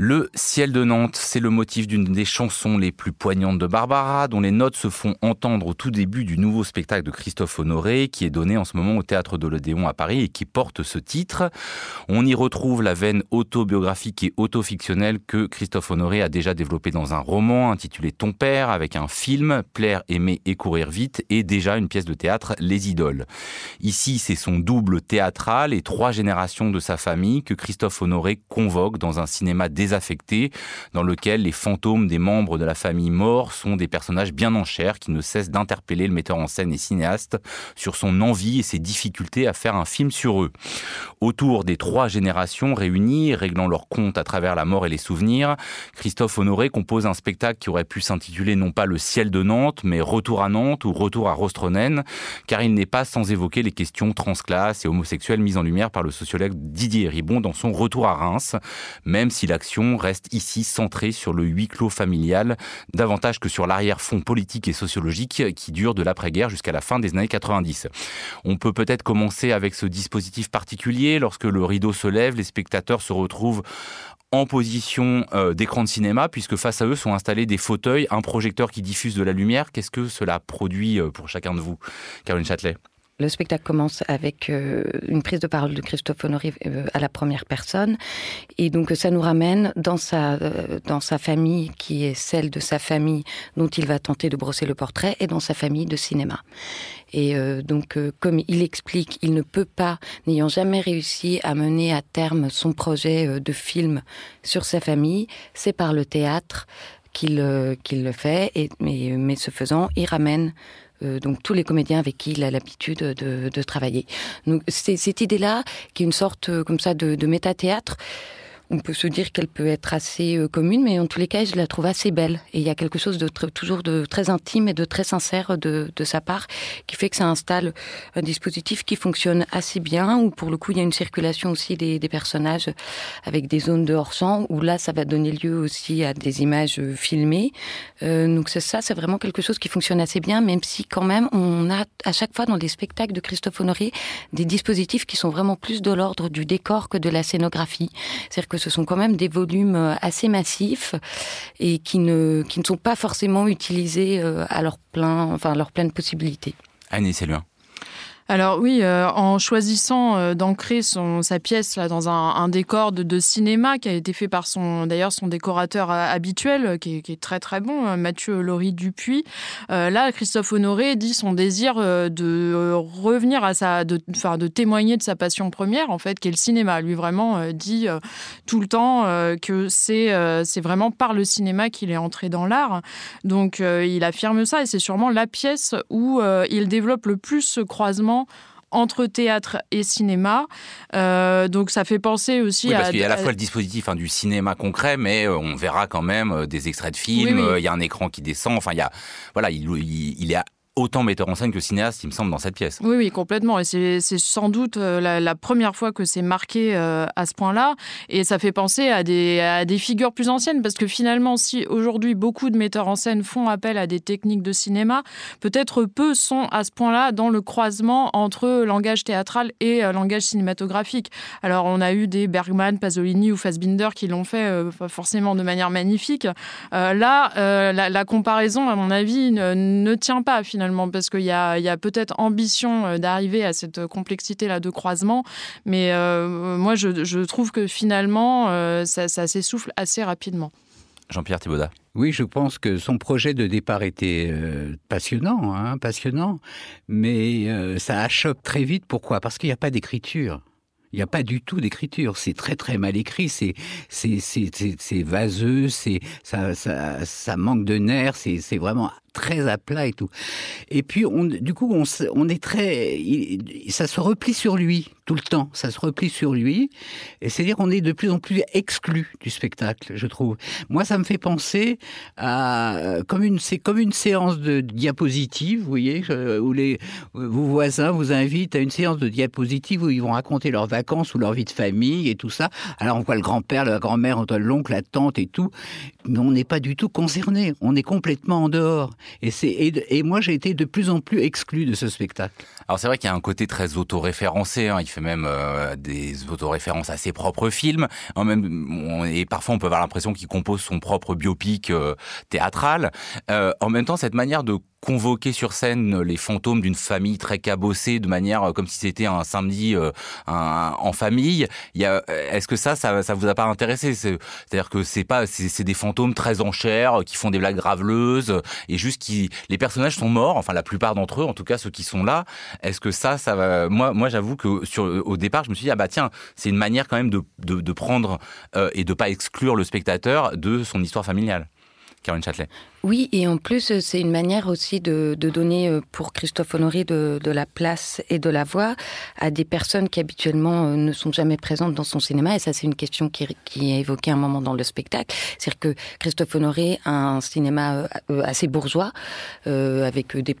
Le ciel de Nantes, c'est le motif d'une des chansons les plus poignantes de Barbara, dont les notes se font entendre au tout début du nouveau spectacle de Christophe Honoré, qui est donné en ce moment au théâtre de l'Odéon à Paris et qui porte ce titre. On y retrouve la veine autobiographique et autofictionnelle que Christophe Honoré a déjà développée dans un roman intitulé Ton père, avec un film, Plaire, aimer et courir vite, et déjà une pièce de théâtre, Les idoles. Ici, c'est son double théâtral et trois générations de sa famille que Christophe Honoré convoque dans un cinéma désordonné affectés, dans lequel les fantômes des membres de la famille morts sont des personnages bien en chair qui ne cessent d'interpeller le metteur en scène et cinéaste sur son envie et ses difficultés à faire un film sur eux. Autour des trois générations réunies, réglant leurs comptes à travers la mort et les souvenirs, Christophe Honoré compose un spectacle qui aurait pu s'intituler non pas Le ciel de Nantes, mais Retour à Nantes ou Retour à Rostronen, car il n'est pas sans évoquer les questions transclasses et homosexuelles mises en lumière par le sociologue Didier Ribon dans son Retour à Reims, même si l'action reste ici centré sur le huis clos familial, davantage que sur l'arrière-fond politique et sociologique qui dure de l'après-guerre jusqu'à la fin des années 90. On peut peut-être commencer avec ce dispositif particulier. Lorsque le rideau se lève, les spectateurs se retrouvent en position euh, d'écran de cinéma, puisque face à eux sont installés des fauteuils, un projecteur qui diffuse de la lumière. Qu'est-ce que cela produit euh, pour chacun de vous, Caroline Châtelet? Le spectacle commence avec euh, une prise de parole de Christophe Honoré euh, à la première personne. Et donc, ça nous ramène dans sa, euh, dans sa famille, qui est celle de sa famille dont il va tenter de brosser le portrait, et dans sa famille de cinéma. Et donc, comme il explique, il ne peut pas, n'ayant jamais réussi à mener à terme son projet de film sur sa famille, c'est par le théâtre qu'il qu'il le fait. Et, mais, mais ce faisant, il ramène euh, donc tous les comédiens avec qui il a l'habitude de, de, travailler. Donc c'est cette idée-là qui est une sorte euh, comme ça de, de méta-théâtre on peut se dire qu'elle peut être assez euh, commune, mais en tous les cas, je la trouve assez belle. Et il y a quelque chose de toujours de très intime et de très sincère de, de, sa part, qui fait que ça installe un dispositif qui fonctionne assez bien, où pour le coup, il y a une circulation aussi des, des personnages avec des zones de hors-champ, où là, ça va donner lieu aussi à des images euh, filmées. Euh, donc c'est ça, c'est vraiment quelque chose qui fonctionne assez bien, même si quand même, on a à chaque fois dans les spectacles de Christophe Honoré des dispositifs qui sont vraiment plus de l'ordre du décor que de la scénographie. C'est-à-dire que ce sont quand même des volumes euh, assez massifs et qui ne, qui ne sont pas forcément utilisés euh, à leur, plein, enfin, à leur pleine possibilité. Annie Céluin. Alors oui, euh, en choisissant euh, d'ancrer son sa pièce là dans un, décor de, cinéma qui a été fait par son d'ailleurs son décorateur euh, habituel qui est, très très bon, Mathieu Laurie Dupuis. Là, Christophe Honoré dit son désir de revenir à sa de enfin de témoigner de sa passion première en fait, qui est le cinéma. Lui vraiment dit tout le temps que c'est c'est vraiment par le cinéma qu'il est entré dans l'art. Donc il affirme ça et c'est sûrement la pièce où il développe le plus ce croisement entre théâtre et cinéma. Euh, donc ça fait penser aussi oui, parce à... qu'il y a à la fois le dispositif hein, du cinéma concret, mais euh, on verra quand même euh, des extraits de films, oui, oui. il y a un écran qui descend, enfin il y a... Voilà, il, il, il est autant metteur en scène que cinéaste, il me semble, dans cette pièce. Oui, oui, complètement. Et c'est sans doute euh, la, première fois que c'est marqué euh, à ce point-là. Et ça fait penser à des, figures plus anciennes, parce que finalement, si aujourd'hui beaucoup de metteurs en scène font appel à des techniques de cinéma, peut-être peu sont à ce point-là dans le croisement entre langage théâtral et euh, langage cinématographique. Alors, on a eu des Bergman, Pasolini ou Fassbinder qui l'ont fait forcément de manière magnifique. Là, la, comparaison, à mon avis, ne tient pas finalement finalement parce qu'il y a, y a peut-être ambition euh, d'arriver à cette complexité là de croisement. Mais euh, moi je, je trouve que finalement euh, ça, ça s'essouffle assez rapidement. Jean-Pierre Thibaudat. Oui, je pense que son projet de départ était euh, passionnant, hein, passionnant, mais euh, ça achoppe très vite. Pourquoi? Parce qu'il n'y a pas d'écriture. Il n'y a pas du tout d'écriture, c'est très très mal écrit, c'est vaseux, ça, ça, ça manque de nerfs, c'est vraiment très à plat et tout. Et puis, on, du coup, on, on est très... Ça se replie sur lui tout le temps, ça se replie sur lui. Et c'est-à-dire qu'on est de plus en plus exclu du spectacle, je trouve. Moi, ça me fait penser à... comme une, c'est comme une séance de diapositive, vous voyez, où les, vos voisins vous invitent à une séance de diapositive où ils vont raconter leurs vacances ou leur vie de famille et tout ça. Alors, on voit le grand-père, la grand-mère, on voit l'oncle, la tante et tout. Mais on n'est pas du tout concerné. On est complètement en dehors. Et, c'est, et, moi, j'ai été de plus en plus exclu de ce spectacle. Alors c'est vrai qu'il y a un côté très autoréférencé. Hein. Il fait même euh, des autoréférences à ses propres films. Même, et parfois, on peut avoir l'impression qu'il compose son propre biopic euh, théâtral. Euh, en même temps, cette manière de convoquer sur scène les fantômes d'une famille très cabossée de manière euh, comme si c'était un samedi euh, en famille. Euh, est-ce que ça, ça, vous a pas intéressé? C'est-à-dire que c'est pas, c'est, des fantômes très en chair qui font des blagues graveleuses et juste qui, les personnages sont morts, enfin la plupart d'entre eux, en tout cas ceux qui sont là. Est-ce que ça, ça va Moi, j'avoue que sur au départ, je me suis dit ah bah tiens, c'est une manière quand même de prendre et de pas exclure le spectateur de son histoire familiale. Caroline Châtelet. Oui, et en plus, euh, c'est une manière aussi de, donner euh, pour Christophe Honoré de, la place et de la voix à des personnes qui habituellement euh, ne sont jamais présentes dans son cinéma. Et ça, c'est une question qui, qui est évoquée un moment dans le spectacle. C'est-à-dire que Christophe Honoré a un cinéma assez bourgeois, avec des,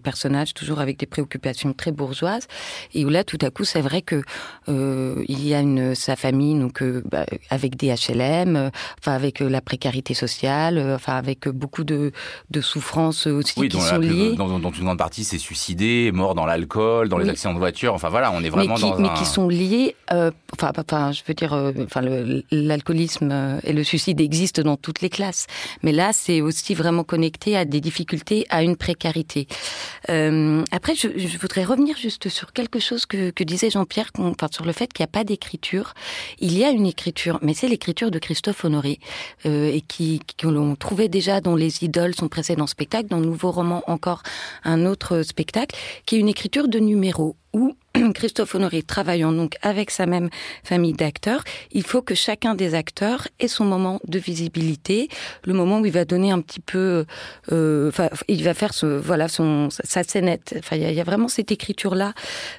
personnages toujours avec des préoccupations très bourgeoises. Et où là, tout à coup, c'est vrai que il y a sa famille, donc bah, avec des HLM, enfin avec la précarité sociale, enfin avec beaucoup de, de souffrances aussi qui sont liées. Dans, une grande partie, c'est suicidé, mort dans l'alcool, dans les accidents de voiture. Enfin voilà, on est vraiment mais qui, dans mais qui sont liés. Euh, enfin, enfin, je veux dire, euh, enfin, l'alcoolisme euh, et le suicide existent dans toutes les classes. Mais là, c'est aussi vraiment connecté à des difficultés, à une précarité. après, je, je, voudrais revenir juste sur quelque chose que, que disait Jean-Pierre, enfin, sur le fait qu'il n'y a pas d'écriture. Il y a une écriture, mais c'est l'écriture de Christophe Honoré, et qui, qui l'on trouvait déjà dans les les idoles, son précédent spectacle, dans le nouveau roman encore un autre spectacle, qui est une écriture de numéros où Christophe Honoré travaillant donc avec sa même famille d'acteurs, il faut que chacun des acteurs ait son moment de visibilité, le moment où il va donner un petit peu, euh, enfin, il va faire ce, voilà, son, sa scénette. Enfin, il y, a vraiment cette écriture-là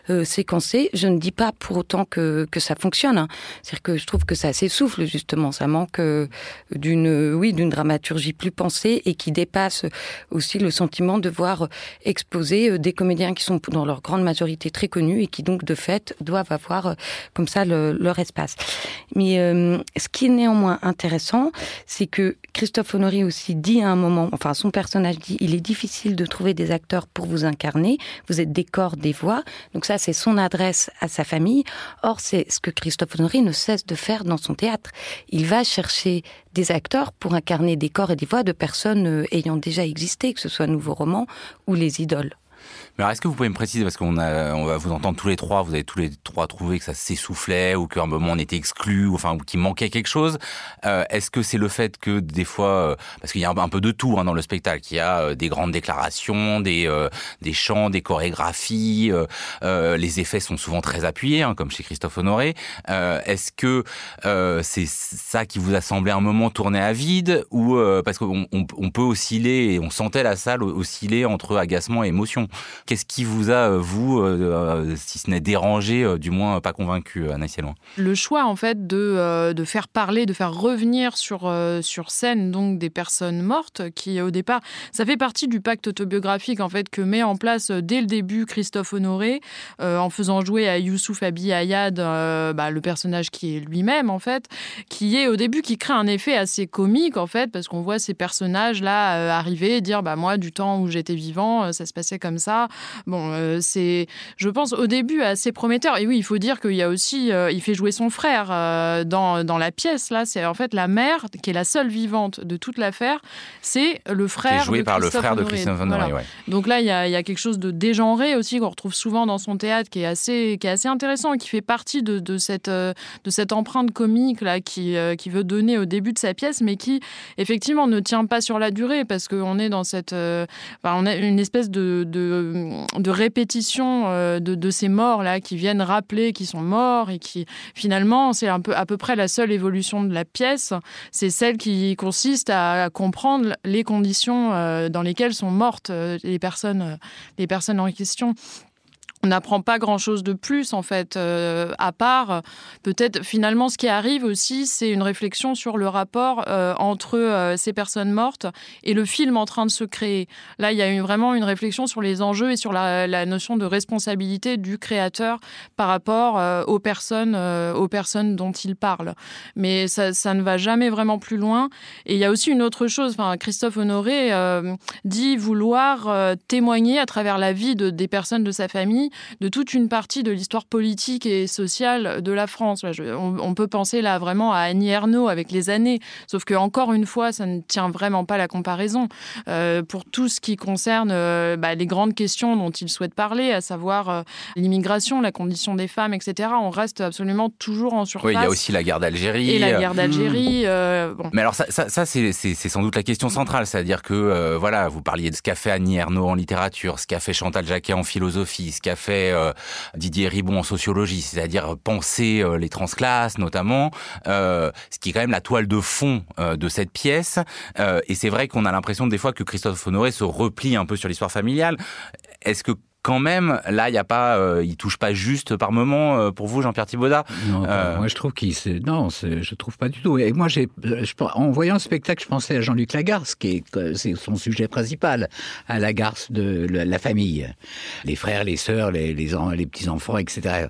euh, séquencée. Je ne dis pas pour autant que, que ça fonctionne. Hein. C'est-à-dire que je trouve que ça s'essouffle justement. Ça manque euh, d'une, oui, d'une dramaturgie plus pensée et qui dépasse aussi le sentiment de voir exposer euh, des comédiens qui sont dans leur grande majorité très connus et qui donc de fait doivent avoir euh, comme ça leur espace. Mais euh, ce qui est néanmoins intéressant, c'est que Christophe Honoré aussi dit à un moment, enfin son personnage dit, il est difficile de trouver des acteurs pour vous incarner, vous êtes des corps, des voix, donc ça c'est son adresse à sa famille. Or c'est ce que Christophe Honoré ne cesse de faire dans son théâtre. Il va chercher des acteurs pour incarner des corps et des voix de personnes euh, ayant déjà existé, que ce soit Nouveau Roman ou Les Idoles. Mais est-ce que vous pouvez me préciser, parce qu'on on va vous entendre tous les trois, vous avez tous les trois trouvé que ça s'essoufflait ou qu'à un moment on était exclu, ou, enfin, ou qu'il manquait quelque chose. Euh, est-ce que c'est le fait que des fois, euh, parce qu'il y a un, peu de tout hein, dans le spectacle, il y a euh, des grandes déclarations, des, chants, des chorégraphies, les effets sont souvent très appuyés, hein, comme chez Christophe Honoré. est-ce que c'est ça qui vous a semblé un moment tourner à vide, ou parce qu'on on, peut osciller, et on sentait la salle osciller entre agacement et émotion? Qu'est-ce qui vous a, euh, vous, euh, euh, si ce n'est dérangé, du moins pas convaincu, Anaïs loin Le choix, en fait, de, de faire parler, de faire revenir sur, sur scène donc des personnes mortes, qui au départ, ça fait partie du pacte autobiographique en fait que met en place dès le début Christophe Honoré, en faisant jouer à Youssouf Abi Ayad, bah, le personnage qui est lui-même en fait, qui est au début qui crée un effet assez comique en fait, parce qu'on voit ces personnages là arriver et dire bah moi du temps où j'étais vivant, ça se passait comme ça. Bon, euh, c'est, je pense, au début assez prometteur. Et oui, il faut dire qu'il y a aussi, euh, il fait jouer son frère euh, dans, dans la pièce. Là, c'est en fait la mère qui est la seule vivante de toute l'affaire. C'est le frère. Qui est joué par le frère de Christophe Honoré. Donc là, il y, a, il y, a, quelque chose de dégenré aussi qu'on retrouve souvent dans son théâtre, qui est assez, qui est assez intéressant et qui fait partie de, de cette, de cette empreinte comique là, qui, qui veut donner au début de sa pièce, mais qui effectivement ne tient pas sur la durée parce qu'on est dans cette, on a une espèce de, de de répétition euh, de, ces morts-là qui viennent rappeler qu'ils sont morts et qui, finalement, c'est un peu, à peu près la seule évolution de la pièce. C'est celle qui consiste à comprendre les conditions euh, dans lesquelles sont mortes euh, les personnes, les personnes en question. On n'apprend pas grand-chose de plus en fait, euh, à part peut-être finalement ce qui arrive aussi, c'est une réflexion sur le rapport euh, entre euh, ces personnes mortes et le film en train de se créer. Là, il y a vraiment une réflexion sur les enjeux et sur la, notion de responsabilité du créateur par rapport aux personnes, aux personnes dont il parle. Mais ça, ne va jamais vraiment plus loin. Et il y a aussi une autre chose. Enfin, Christophe Honoré dit vouloir témoigner à travers la vie de, des personnes de sa famille de toute une partie de l'histoire politique et sociale de la France. On, peut penser là vraiment à Annie Ernaux avec les années, sauf que encore une fois, ça ne tient vraiment pas la comparaison. Euh, pour tout ce qui concerne euh, bah, les grandes questions dont il souhaite parler, à savoir euh, l'immigration, la condition des femmes, etc., on reste absolument toujours en surface. Oui, il y a aussi la guerre d'Algérie. Et la guerre d'Algérie. Bon. Mais alors ça, ça, c'est sans doute la question centrale, c'est-à-dire que voilà, vous parliez de ce qu'a fait Annie Ernaux en littérature, ce qu'a fait Chantal Jacquet en philosophie, ce qu'a fait euh, Didier Ribon en sociologie, c'est-à-dire penser euh, les transclasses notamment, euh, ce qui est quand même la toile de fond de cette pièce. et c'est vrai qu'on a l'impression des fois que Christophe Honoré se replie un peu sur l'histoire familiale. Est-ce que quand même, là, il y a pas, euh, il touche pas juste par moment euh, pour vous, Jean-Pierre Thibaudat. Non, euh, moi je trouve qu'il, non, je trouve pas du tout. Et moi, j'ai, en voyant le spectacle, je pensais à Jean-Luc Lagarce, qui est, c'est son sujet principal, à Lagarce de la famille, les frères, les sœurs, les, les, les petits enfants, etc.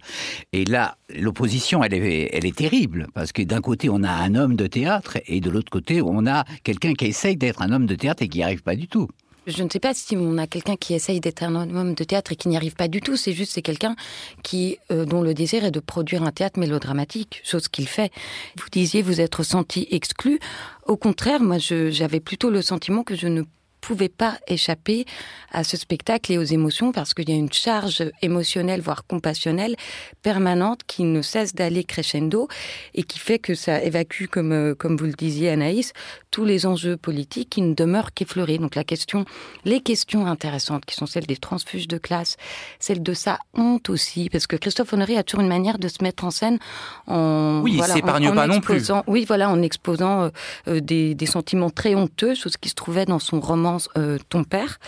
Et là, l'opposition, elle est, elle est terrible parce que d'un côté, on a un homme de théâtre et de l'autre côté, on a quelqu'un qui essaye d'être un homme de théâtre et qui n'y arrive pas du tout. Je ne sais pas si on a quelqu'un qui essaye d'être un homme de théâtre et qui n'y arrive pas du tout. C'est juste c'est quelqu'un qui euh, dont le désir est de produire un théâtre mélodramatique, chose qu'il fait. Vous disiez vous être senti exclu. Au contraire, moi j'avais plutôt le sentiment que je ne pouvait pas échapper à ce spectacle et aux émotions parce qu'il y a une charge émotionnelle, voire compassionnelle, permanente qui ne cesse d'aller crescendo et qui fait que ça évacue, comme, euh, comme vous le disiez Anaïs, tous les enjeux politiques qui ne demeurent qu'effleurés. Donc la question, les questions intéressantes qui sont celles des transfuges de classe, celles de sa honte aussi, parce que Christophe Honoré a toujours une manière de se mettre en scene en... Oui, voilà, s'épargne pas non plus. Oui, voilà, en exposant euh, euh, des, des sentiments très honteux, chose qui se trouvait dans son roman euh, ton père,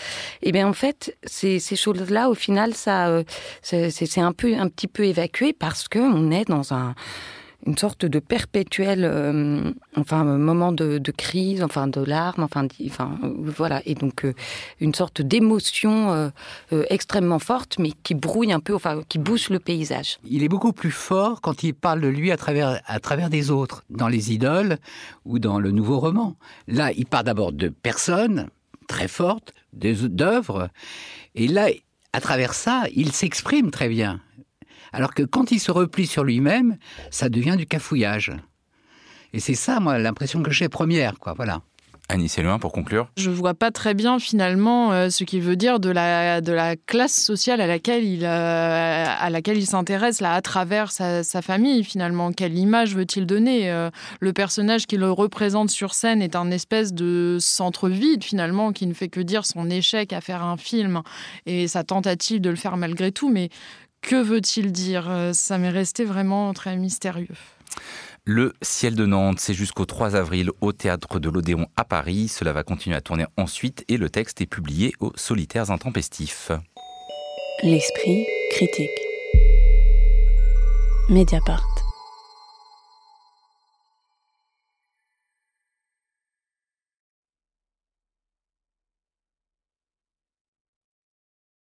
et eh bien en fait, ces, choses-là, au final, ça, euh, c'est un peu, un petit peu évacué parce que on est dans un une sorte de perpétuel euh, enfin moment de, crise enfin de larmes enfin enfin voilà. Et donc une sorte d'émotion extrêmement forte mais qui brouille un peu enfin qui bouche le paysage. Il est beaucoup plus fort quand il parle de lui à travers à travers des autres dans les idoles ou dans le nouveau roman. Là il part d'abord de personnes très forte d'œuvres. Et là, à travers ça, il s'exprime très bien. Alors que quand il se replie sur lui-même, ça devient du cafouillage. Et c'est ça, moi, l'impression que j'ai première, quoi. Voilà. Annie Séluin, pour conclure. Je vois pas très bien finalement euh, ce qu'il veut dire de la, de la classe sociale à laquelle il, euh, à laquelle il s'intéresse là à travers sa, famille finalement. Quelle image veut-il donner euh, Le personnage qu'il représente sur scène est un espèce de centre vide finalement qui ne fait que dire son échec à faire un film et sa tentative de le faire malgré tout. Mais que veut-il dire? Ça m'est resté vraiment très mystérieux. Le ciel de Nantes, c'est jusqu'au 3 avril au théâtre de l'Odéon à Paris. Cela va continuer à tourner ensuite et le texte est publié aux Solitaires Intempestifs. L'esprit critique. Mediapart.